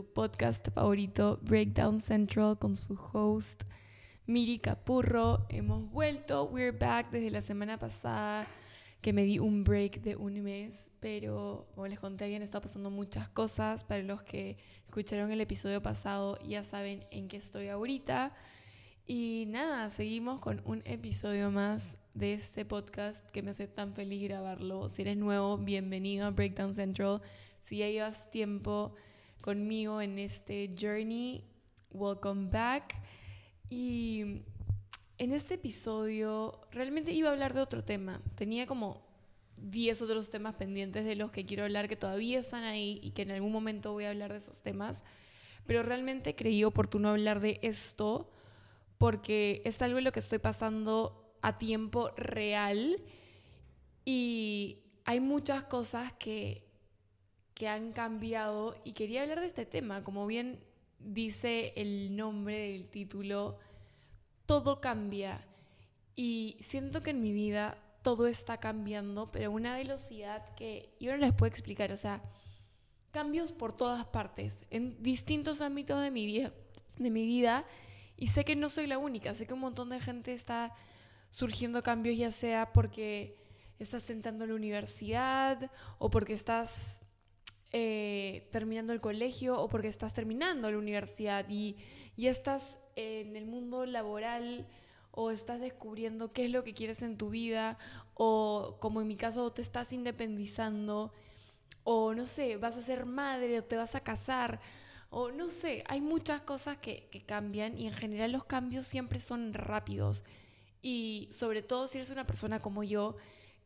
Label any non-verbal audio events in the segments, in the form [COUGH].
su podcast favorito, Breakdown Central, con su host Miri Capurro. Hemos vuelto, we're back desde la semana pasada que me di un break de un mes, pero como les conté, habían estado pasando muchas cosas. Para los que escucharon el episodio pasado, ya saben en qué estoy ahorita. Y nada, seguimos con un episodio más de este podcast que me hace tan feliz grabarlo. Si eres nuevo, bienvenido a Breakdown Central. Si ya llevas tiempo conmigo en este journey, welcome back. Y en este episodio realmente iba a hablar de otro tema. Tenía como 10 otros temas pendientes de los que quiero hablar que todavía están ahí y que en algún momento voy a hablar de esos temas. Pero realmente creí oportuno hablar de esto porque es algo en lo que estoy pasando a tiempo real y hay muchas cosas que, que han cambiado y quería hablar de este tema. Como bien dice el nombre del título, todo cambia y siento que en mi vida todo está cambiando, pero a una velocidad que yo no les puedo explicar. O sea, cambios por todas partes, en distintos ámbitos de mi vida. De mi vida y sé que no soy la única, sé que un montón de gente está surgiendo cambios, ya sea porque estás entrando a la universidad o porque estás eh, terminando el colegio o porque estás terminando la universidad y ya estás en el mundo laboral o estás descubriendo qué es lo que quieres en tu vida o como en mi caso te estás independizando o no sé, vas a ser madre o te vas a casar o no sé, hay muchas cosas que, cambian y en general los cambios siempre son rápidos. Y sobre todo si eres una persona como yo,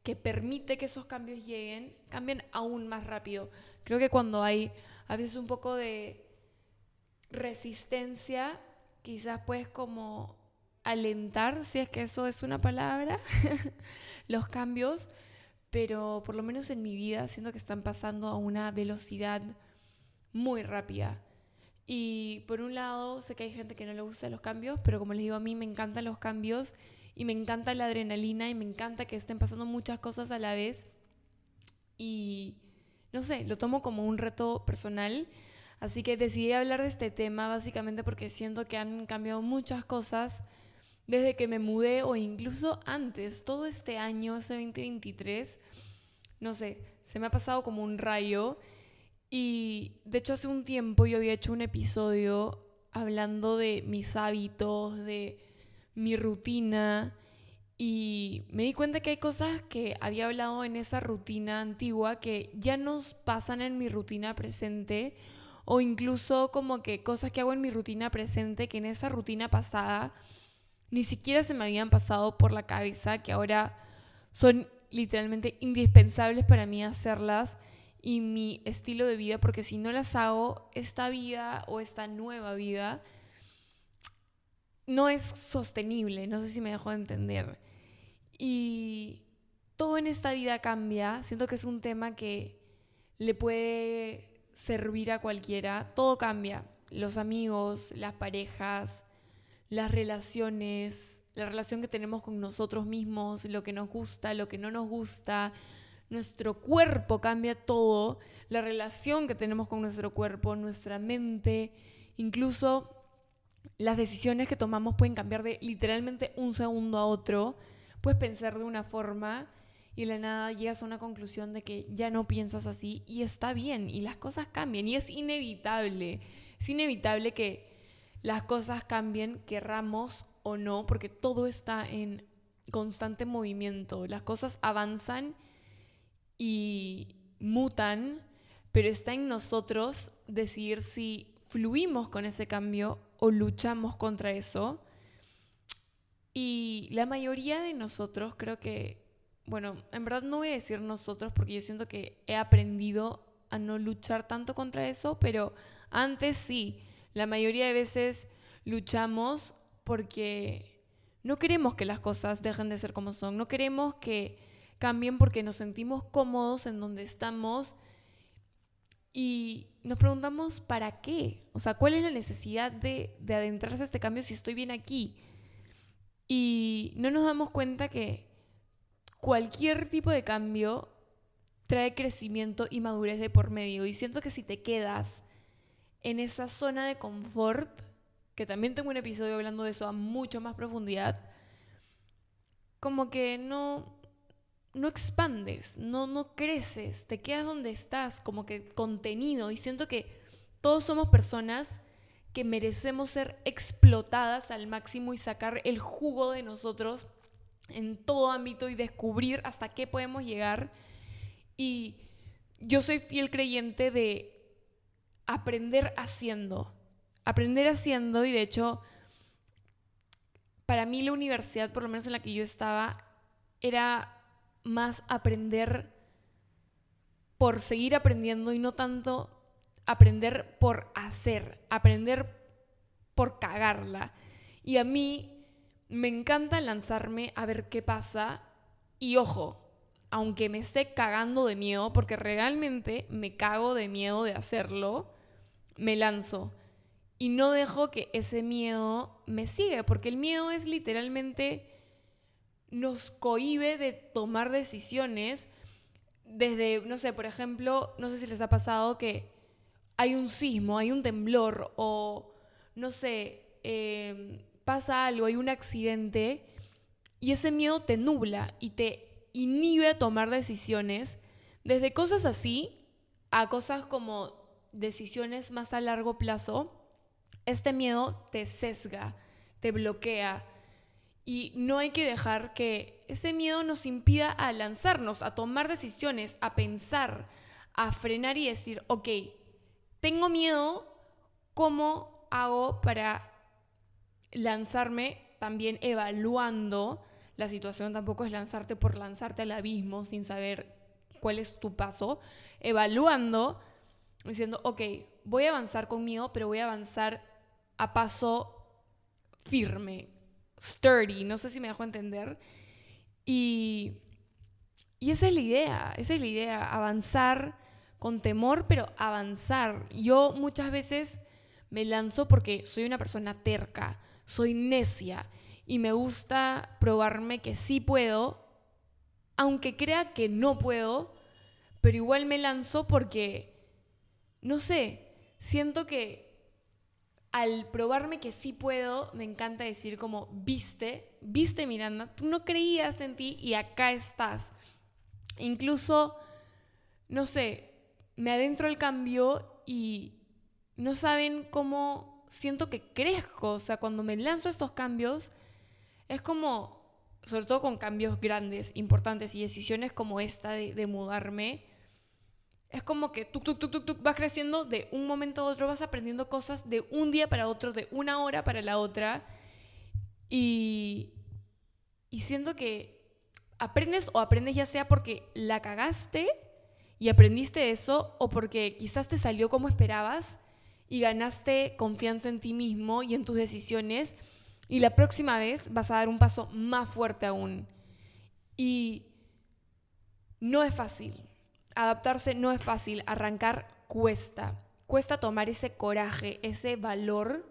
que permite que esos cambios lleguen, cambian aún más rápido. Creo que cuando hay a veces un poco de resistencia, quizás puedes como alentar, si es que eso es una palabra, [LAUGHS] los cambios, pero por lo menos en mi vida siento que están pasando a una velocidad muy rápida. Y por un lado, sé que hay gente que no le gusta los cambios, pero como les digo, a mí me encantan los cambios y me encanta la adrenalina y me encanta que estén pasando muchas cosas a la vez. Y no sé, lo tomo como un reto personal. Así que decidí hablar de este tema básicamente porque siento que han cambiado muchas cosas desde que me mudé o incluso antes, todo este año, ese 2023. No sé, se me ha pasado como un rayo y de hecho hace un tiempo yo había hecho un episodio hablando de mis hábitos, de mi rutina y me di cuenta que hay cosas que había hablado en esa rutina antigua que ya nos pasan en mi rutina presente o incluso como que cosas que hago en mi rutina presente que en esa rutina pasada ni siquiera se me habían pasado por la cabeza que ahora son literalmente indispensables para mí hacerlas y mi estilo de vida, porque si no las hago, esta vida o esta nueva vida no es sostenible, no sé si me dejo de entender. Y todo en esta vida cambia, siento que es un tema que le puede servir a cualquiera, todo cambia, los amigos, las parejas, las relaciones, la relación que tenemos con nosotros mismos, lo que nos gusta, lo que no nos gusta, nuestro cuerpo cambia todo, la relación que tenemos con nuestro cuerpo, nuestra mente, incluso las decisiones que tomamos pueden cambiar de literalmente un segundo a otro. Puedes pensar de una forma y de la nada llegas a una conclusión de que ya no piensas así y está bien y las cosas cambian y es inevitable. Es inevitable que las cosas cambien, querramos o no, porque todo está en constante movimiento. Las cosas avanzan y mutan, pero está en nosotros decidir si fluimos con ese cambio o luchamos contra eso. Y la mayoría de nosotros creo que, bueno, en verdad no voy a decir nosotros porque yo siento que he aprendido a no luchar tanto contra eso, pero antes sí, la mayoría de veces luchamos porque no queremos que las cosas dejen de ser como son, no queremos que cambien porque nos sentimos cómodos en donde estamos y nos preguntamos para qué, o sea, cuál es la necesidad de, de adentrarse a este cambio si estoy bien aquí. Y no nos damos cuenta que cualquier tipo de cambio trae crecimiento y madurez de por medio. Y siento que si te quedas en esa zona de confort, que también tengo un episodio hablando de eso a mucho más profundidad, como que no, no expandes, no, no creces, te quedas donde estás, como que contenido. Y siento que todos somos personas que merecemos ser explotadas al máximo y sacar el jugo de nosotros en todo ámbito y descubrir hasta qué podemos llegar. Y yo soy fiel creyente de aprender haciendo, aprender haciendo y de hecho para mí la universidad, por lo menos en la que yo estaba, era más aprender por seguir aprendiendo y no tanto aprender por hacer, aprender por cagarla. Y a mí me encanta lanzarme a ver qué pasa y ojo, aunque me esté cagando de miedo, porque realmente me cago de miedo de hacerlo, me lanzo y no dejo que ese miedo me siga, porque el miedo es literalmente nos cohibe de tomar decisiones desde, no sé, por ejemplo, no sé si les ha pasado que hay un sismo, hay un temblor o, no sé, em, pasa algo, hay un accidente y ese miedo te nubla y te inhibe a tomar decisiones desde cosas así a cosas como decisiones más a largo plazo este miedo te sesga, te bloquea y no hay que dejar que ese miedo nos impida a lanzarnos, a tomar decisiones, a pensar, a frenar y decir, ok, tengo miedo, ¿cómo hago para lanzarme también evaluando la situación? Tampoco es lanzarte por lanzarte al abismo sin saber cuál es tu paso, evaluando, diciendo, ok, voy a avanzar conmigo, pero voy a avanzar a paso firme, sturdy, no sé si me dejo entender. Y, y esa es la idea, esa es la idea, avanzar con temor, pero avanzar. Yo muchas veces me lanzo porque soy una persona terca, soy necia y me gusta probarme que sí puedo, aunque crea que no puedo, pero igual me lanzo porque, no sé, siento que al probarme que sí puedo, me encanta decir como, viste, viste Miranda, tú no creías en ti y acá estás. Incluso, no sé, me adentro al cambio y no saben cómo siento que crezco. O sea, cuando me lanzo estos cambios, es como, sobre todo con cambios grandes, importantes y decisiones como esta de mudarme, es como que tú, tú, tú, tú, tú vas creciendo de un momento a otro, vas aprendiendo cosas de un día para otro, de una hora para la otra. Y, y siento que aprendes o aprendes ya sea porque la cagaste y aprendiste eso o porque quizás te salió como esperabas y ganaste confianza en ti mismo y en tus decisiones y la próxima vez vas a dar un paso más fuerte aún. Y no es fácil adaptarse no es fácil, arrancar cuesta, cuesta tomar ese coraje, ese valor,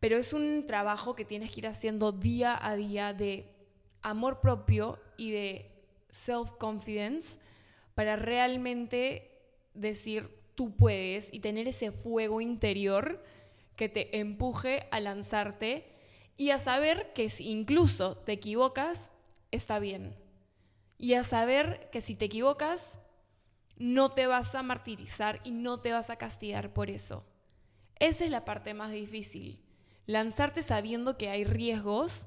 pero es un trabajo que tienes que ir haciendo día a día de amor propio y de self-confidence para realmente decir tú puedes y tener ese fuego interior que te empuje a lanzarte y a saber que si incluso te equivocas, está bien. Y a saber que si te equivocas, no te vas a martirizar y no te vas a castigar por eso. Esa es la parte más difícil. Lanzarte sabiendo que hay riesgos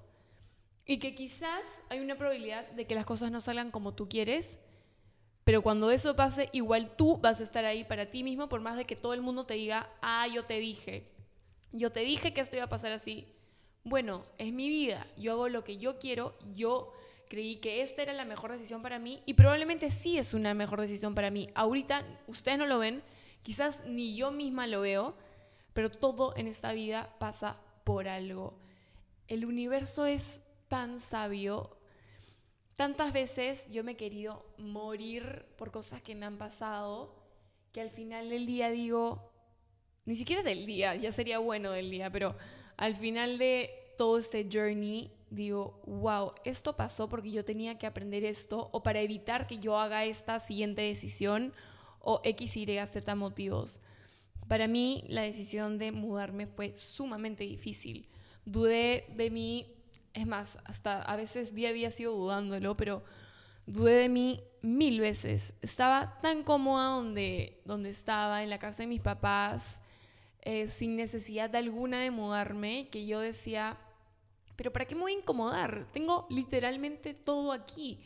y que quizás hay una probabilidad de que las cosas no salgan como tú quieres, pero cuando eso pase, igual tú vas a estar ahí para ti mismo, por más de que todo el mundo te diga, ah, yo te dije, yo te dije que esto iba a pasar así. Bueno, es mi vida, yo hago lo que yo quiero, yo creí que esta era la mejor decisión para mí y probablemente sí es una mejor decisión para mí. Ahorita ustedes no lo ven, quizás ni yo misma lo veo, pero todo en esta vida pasa por algo. El universo es tan sabio. Tantas veces yo me he querido morir por cosas que me han pasado que al final del día digo, ni siquiera del día, ya sería bueno del día, pero al final de todo este journey digo, wow, esto pasó porque yo tenía que aprender esto o para evitar que yo haga esta siguiente decisión o X, Y, Z motivos. Para mí la decisión de mudarme fue sumamente difícil. Dudé de mí, es más, hasta a veces día a día sigo dudándolo, pero dudé de mí mil veces. Estaba tan cómoda donde, donde estaba, en la casa de mis papás, eh, sin necesidad alguna de mudarme, que yo decía, pero ¿para qué me voy a incomodar? Tengo literalmente todo aquí.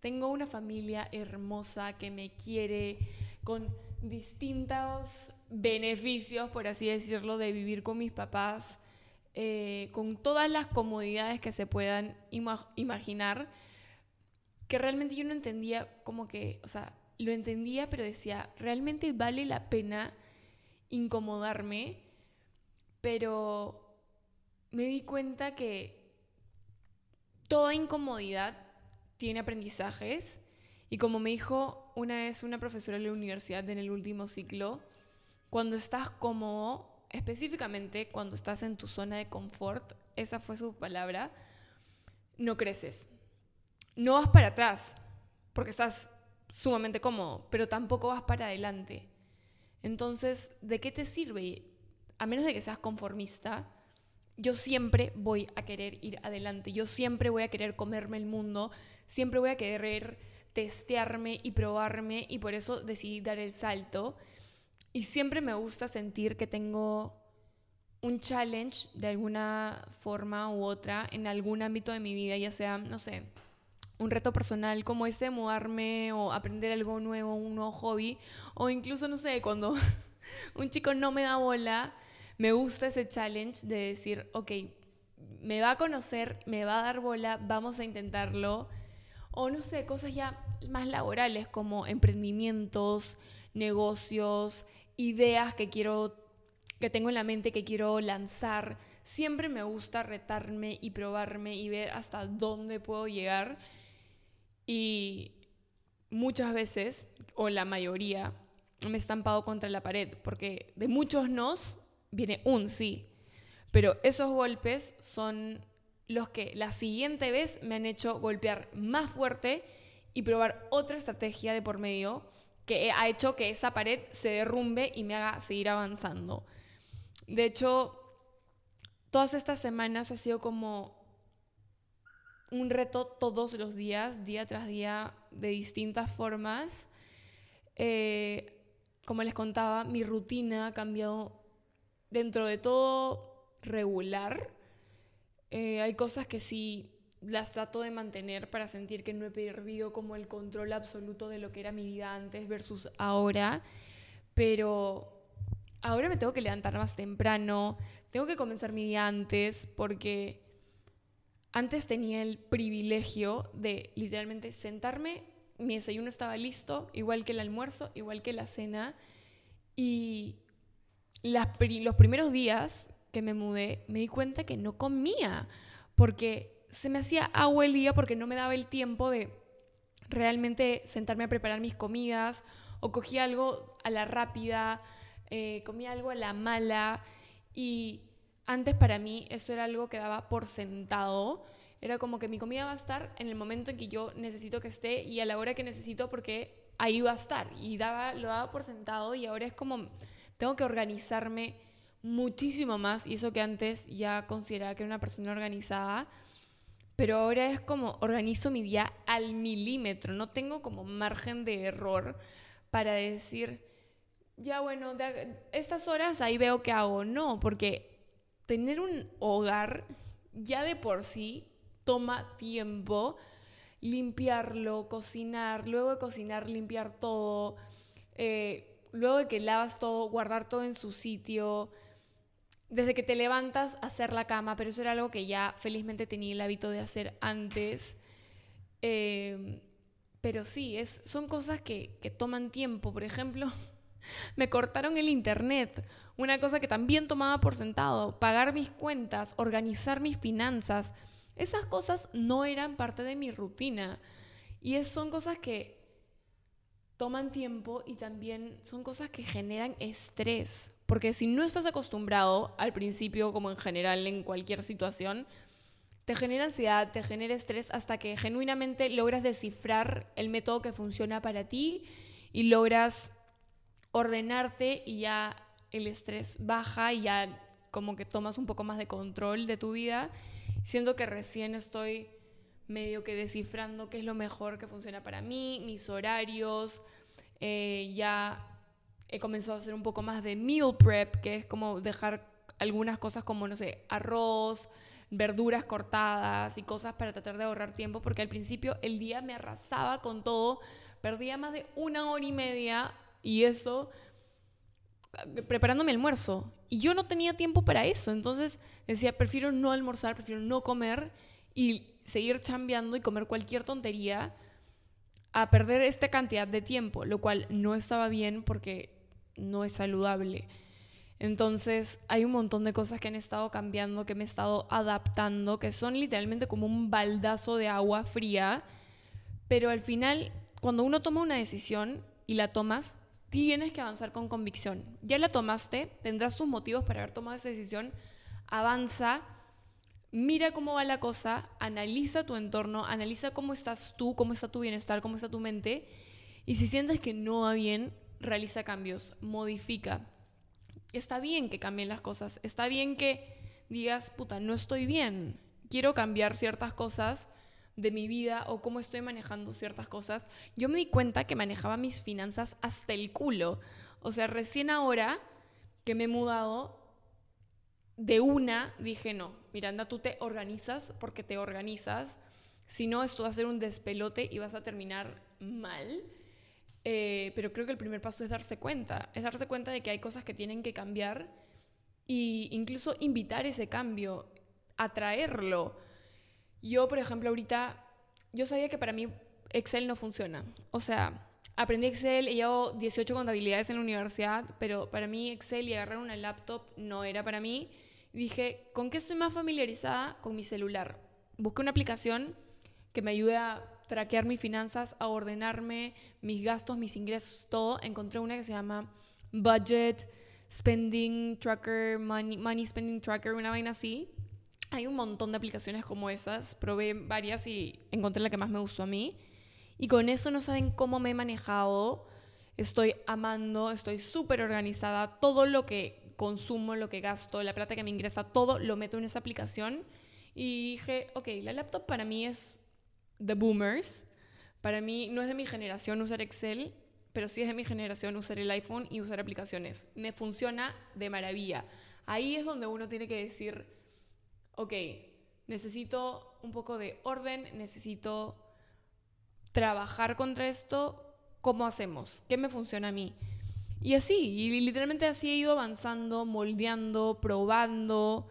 Tengo una familia hermosa que me quiere, con distintos beneficios, por así decirlo, de vivir con mis papás, eh, con todas las comodidades que se puedan imaginar, que realmente yo no entendía como que, o sea, lo entendía, pero decía, realmente vale la pena incomodarme, pero me di cuenta que toda incomodidad tiene aprendizajes y como me dijo una vez una profesora de la universidad en el último ciclo, cuando estás cómodo, específicamente cuando estás en tu zona de confort, esa fue su palabra, no creces. No vas para atrás, porque estás sumamente cómodo, pero tampoco vas para adelante. Entonces, ¿de qué te sirve? A menos de que seas conformista, yo siempre voy a querer ir adelante, yo siempre voy a querer comerme el mundo, siempre voy a querer testearme y probarme y por eso decidí dar el salto. Y siempre me gusta sentir que tengo un challenge de alguna forma u otra en algún ámbito de mi vida, ya sea, no sé, un reto personal como este mudarme o aprender algo nuevo, un nuevo hobby, o incluso, no sé, cuando [LAUGHS] un chico no me da bola, me gusta ese challenge de decir, ok, me va a conocer, me va a dar bola, vamos a intentarlo. O no sé, cosas ya más laborales como emprendimientos, negocios, ideas que quiero, que tengo en la mente que quiero lanzar. Siempre me gusta retarme y probarme y ver hasta dónde puedo llegar. Y muchas veces, o la mayoría, me he estampado contra la pared, porque de muchos nos viene un sí. Pero esos golpes son los que la siguiente vez me han hecho golpear más fuerte y probar otra estrategia de por medio que ha hecho que esa pared se derrumbe y me haga seguir avanzando. De hecho, todas estas semanas ha sido como un reto todos los días, día tras día, de distintas formas. Eh, como les contaba, mi rutina ha cambiado dentro de todo regular. Eh, hay cosas que sí las trato de mantener para sentir que no he perdido como el control absoluto de lo que era mi vida antes versus ahora. Pero ahora me tengo que levantar más temprano, tengo que comenzar mi día antes porque antes tenía el privilegio de literalmente sentarme, mi desayuno estaba listo, igual que el almuerzo, igual que la cena, y los primeros días que me mudé, me di cuenta que no comía, porque se me hacía agua el día porque no me daba el tiempo de realmente sentarme a preparar mis comidas, o cogía algo a la rápida, eh, comía algo a la mala, y antes para mí eso era algo que daba por sentado. Era como que mi comida va a estar en el momento en que yo necesito que esté y a la hora que necesito porque ahí va a estar. Y daba, lo daba por sentado y ahora es como tengo que organizarme muchísimo más y eso que antes ya consideraba que era una persona organizada, pero ahora es como organizo mi día al milímetro, no tengo como margen de error para decir, ya bueno, estas horas ahí veo qué hago, no, porque tener un hogar ya de por sí toma tiempo limpiarlo, cocinar, luego de cocinar limpiar todo. Eh, luego de que lavas todo, guardar todo en su sitio, desde que te levantas, hacer la cama, pero eso era algo que ya felizmente tenía el hábito de hacer antes. Em, pero sí, es, son cosas que, que toman tiempo. Por ejemplo, [LAUGHS] me cortaron el internet, una cosa que también tomaba por sentado, pagar mis cuentas, organizar mis finanzas. Esas cosas no eran parte de mi rutina. Y es, son cosas que toman tiempo y también son cosas que generan estrés. Porque si no estás acostumbrado al principio, como en general en cualquier situación, te genera ansiedad, te genera estrés hasta que genuinamente logras descifrar el método que funciona para ti y logras ordenarte y ya el estrés baja y ya como que tomas un poco más de control de tu vida. Siento que recién estoy medio que descifrando qué es lo mejor que funciona para mí, mis horarios. Eh, ya he comenzado a hacer un poco más de meal prep, que es como dejar algunas cosas como, no sé, arroz, verduras cortadas y cosas para tratar de ahorrar tiempo, porque al principio el día me arrasaba con todo, perdía más de una hora y media y eso preparando mi almuerzo. Y yo no tenía tiempo para eso, entonces decía, prefiero no almorzar, prefiero no comer y seguir chambeando y comer cualquier tontería a perder esta cantidad de tiempo, lo cual no estaba bien porque no es saludable. Entonces hay un montón de cosas que han estado cambiando, que me he estado adaptando, que son literalmente como un baldazo de agua fría, pero al final, cuando uno toma una decisión y la tomas, tienes que avanzar con convicción. Ya la tomaste, tendrás tus motivos para haber tomado esa decisión, avanza, mira cómo va la cosa, analiza tu entorno, analiza cómo estás tú, cómo está tu bienestar, cómo está tu mente, y si sientes que no va bien, realiza cambios, modifica. Está bien que cambien las cosas, está bien que digas, puta, no estoy bien, quiero cambiar ciertas cosas de mi vida o cómo estoy manejando ciertas cosas. Yo me di cuenta que manejaba mis finanzas hasta el culo. O sea, recién ahora que me he mudado, de una dije, no, Miranda, tú te organizas porque te organizas. Si no, esto va a ser un despelote y vas a terminar mal. Eh, pero creo que el primer paso es darse cuenta, es darse cuenta de que hay cosas que tienen que cambiar e incluso invitar ese cambio, atraerlo. Yo, por ejemplo, ahorita, yo sabía que para mí Excel no funciona. O sea, aprendí Excel, he llevado 18 contabilidades en la universidad, pero para mí Excel y agarrar una laptop no era para mí. Dije, ¿con qué estoy más familiarizada? Con mi celular. Busqué una aplicación que me ayude a traquear mis finanzas, a ordenarme mis gastos, mis ingresos, todo, encontré una que se llama Budget Spending Tracker, Money, Money Spending Tracker, una vaina así. Hay un montón de aplicaciones como esas, probé varias y encontré la que más me gustó a mí. Y con eso no saben cómo me he manejado. Estoy amando, estoy súper organizada. Todo lo que consumo, lo que gasto, la plata que me ingresa, todo lo meto en esa aplicación. Y dije, ok, la laptop para mí es The Boomers. Para mí no es de mi generación usar Excel, pero sí es de mi generación usar el iPhone y usar aplicaciones. Me funciona de maravilla. Ahí es donde uno tiene que decir, ok, necesito un poco de orden, necesito trabajar contra esto, ¿cómo hacemos? ¿Qué me funciona a mí? Y así, y literalmente así he ido avanzando, moldeando, probando,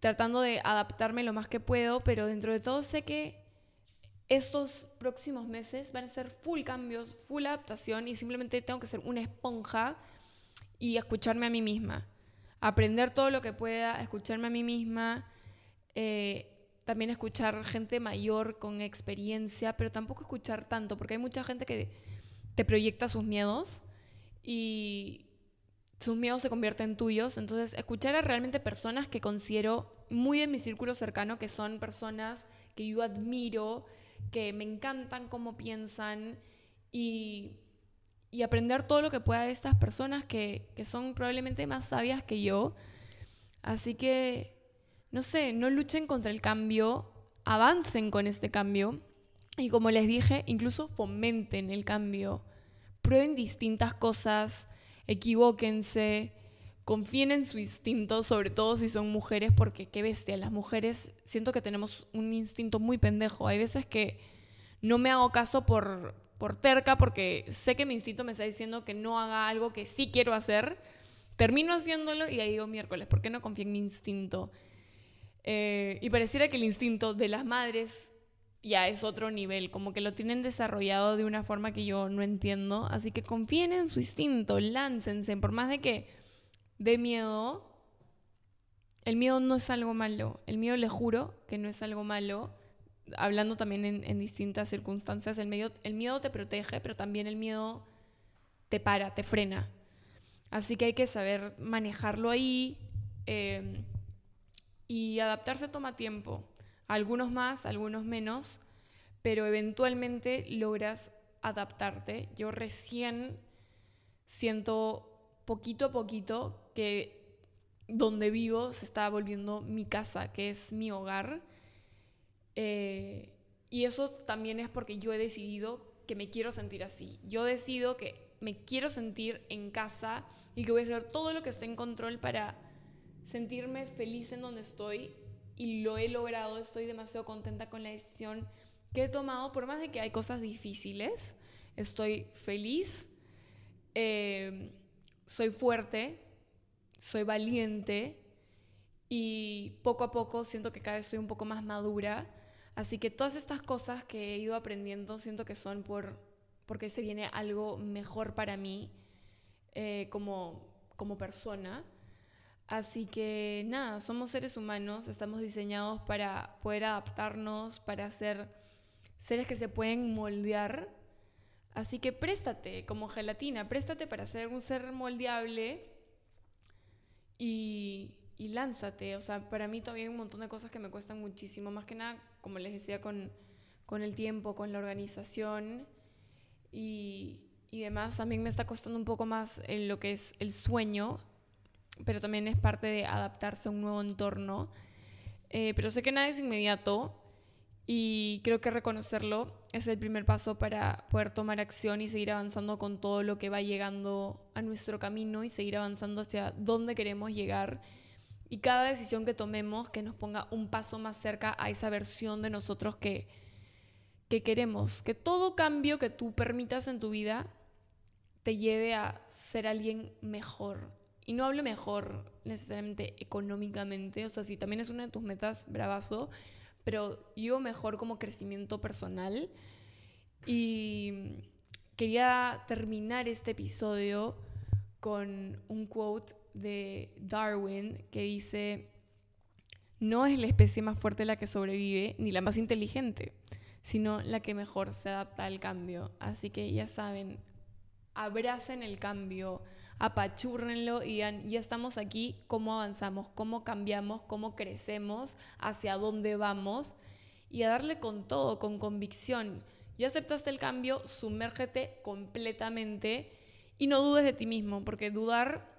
tratando de adaptarme lo más que puedo, pero dentro de todo sé que estos próximos meses van a ser full cambios, full adaptación y simplemente tengo que ser una esponja y escucharme a mí misma. Aprender todo lo que pueda, escucharme a mí misma, eh, también escuchar gente mayor con experiencia, pero tampoco escuchar tanto, porque hay mucha gente que te proyecta sus miedos y sus miedos se convierten en tuyos. Entonces, escuchar a realmente personas que considero muy en mi círculo cercano, que son personas que yo admiro, que me encantan cómo piensan y, aprender todo lo que pueda de estas personas que, que son probablemente más sabias que yo. Así que, no sé, no luchen contra el cambio, avancen con este cambio y como les dije, incluso fomenten el cambio, prueben distintas cosas, equivóquense confíen en su instinto, sobre todo si son mujeres, porque qué bestia, las mujeres siento que tenemos un instinto muy pendejo. Hay veces que no me hago caso por, por terca, porque sé que mi instinto me está diciendo que no haga algo que sí quiero hacer. Termino haciéndolo y ahí digo miércoles, ¿por qué no confío en mi instinto? Eh, y pareciera que el instinto de las madres ya es otro nivel, como que lo tienen desarrollado de una forma que yo no entiendo. Así que confíen en su instinto, láncense, por más de que de miedo, el miedo no es algo malo. El miedo, le juro que no es algo malo. Hablando también en, distintas circunstancias, el, medio, el miedo te protege, pero también el miedo te para, te frena. Así que hay que saber manejarlo ahí. Em, y adaptarse toma tiempo. Algunos más, algunos menos, pero eventualmente logras adaptarte. Yo recién siento poquito a poquito que donde vivo se está volviendo mi casa, que es mi hogar. Eh, y eso también es porque yo he decidido que me quiero sentir así. Yo decido que me quiero sentir en casa y que voy a hacer todo lo que esté en control para sentirme feliz en donde estoy y lo he logrado, estoy demasiado contenta con la decisión que he tomado, por más de que hay cosas difíciles, estoy feliz, eh, soy fuerte, soy valiente y poco a poco siento que cada vez estoy un poco más madura. Así que todas estas cosas que he ido aprendiendo siento que son por, porque se viene algo mejor para mí eh, como, como persona. Así que nada, somos seres humanos, estamos diseñados para poder adaptarnos, para ser seres que se pueden moldear. Así que préstate como gelatina, préstate para ser un ser moldeable y, y lánzate. O sea, para mí todavía hay un montón de cosas que me cuestan muchísimo, más que nada, como les decía, con, con el tiempo, con la organización y, y demás. También me está costando un poco más en lo que es el sueño, pero también es parte de adaptarse a un nuevo entorno. Eh, pero sé que nada es inmediato y creo que reconocerlo es el primer paso para poder tomar acción y seguir avanzando con todo lo que va llegando a nuestro camino y seguir avanzando hacia dónde queremos llegar. Y cada decisión que tomemos que nos ponga un paso más cerca a esa versión de nosotros que, que queremos. Que todo cambio que tú permitas en tu vida te lleve a ser alguien mejor, y no hablo mejor necesariamente económicamente, o sea, si también es una de tus metas, bravazo, pero yo mejor como crecimiento personal. Y quería terminar este episodio con un quote de Darwin que dice, no es la especie más fuerte la que sobrevive, ni la más inteligente, sino la que mejor se adapta al cambio. Así que ya saben, abracen el cambio, apachúrrenlo y ya estamos aquí, cómo avanzamos, cómo cambiamos, cómo crecemos, hacia dónde vamos y a darle con todo, con convicción. Ya aceptaste el cambio, sumérgete completamente y no dudes de ti mismo, porque dudar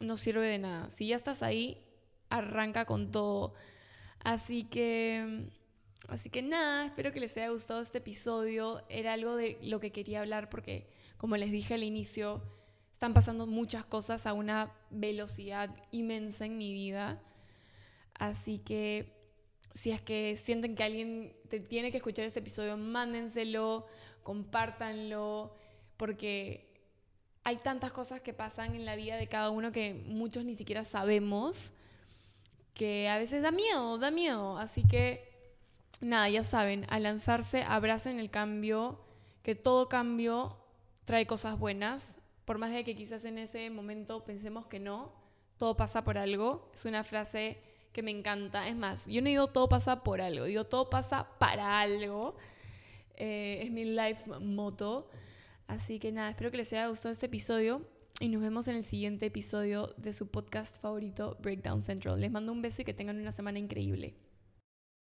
no sirve de nada. Si ya estás ahí, arranca con todo. Así que, así que nada, espero que les haya gustado este episodio. Era algo de lo que quería hablar porque, como les dije al inicio, están pasando muchas cosas a una velocidad inmensa en mi vida. Así que si es que sienten que alguien te tiene que escuchar este episodio, mándenselo, compártanlo, porque hay tantas cosas que pasan en la vida de cada uno que muchos ni siquiera sabemos, que a veces da miedo, da miedo. Así que, nada, ya saben, a lanzarse, abracen el cambio, que todo cambio trae cosas buenas por más de que quizás en ese momento pensemos que no, todo pasa por algo. Es una frase que me encanta. Es más, yo no digo todo pasa por algo, digo todo pasa para algo. Eh, es mi life motto. Así que nada, espero que les haya gustado este episodio y nos vemos en el siguiente episodio de su podcast favorito, Breakdown Central. Les mando un beso y que tengan una semana increíble.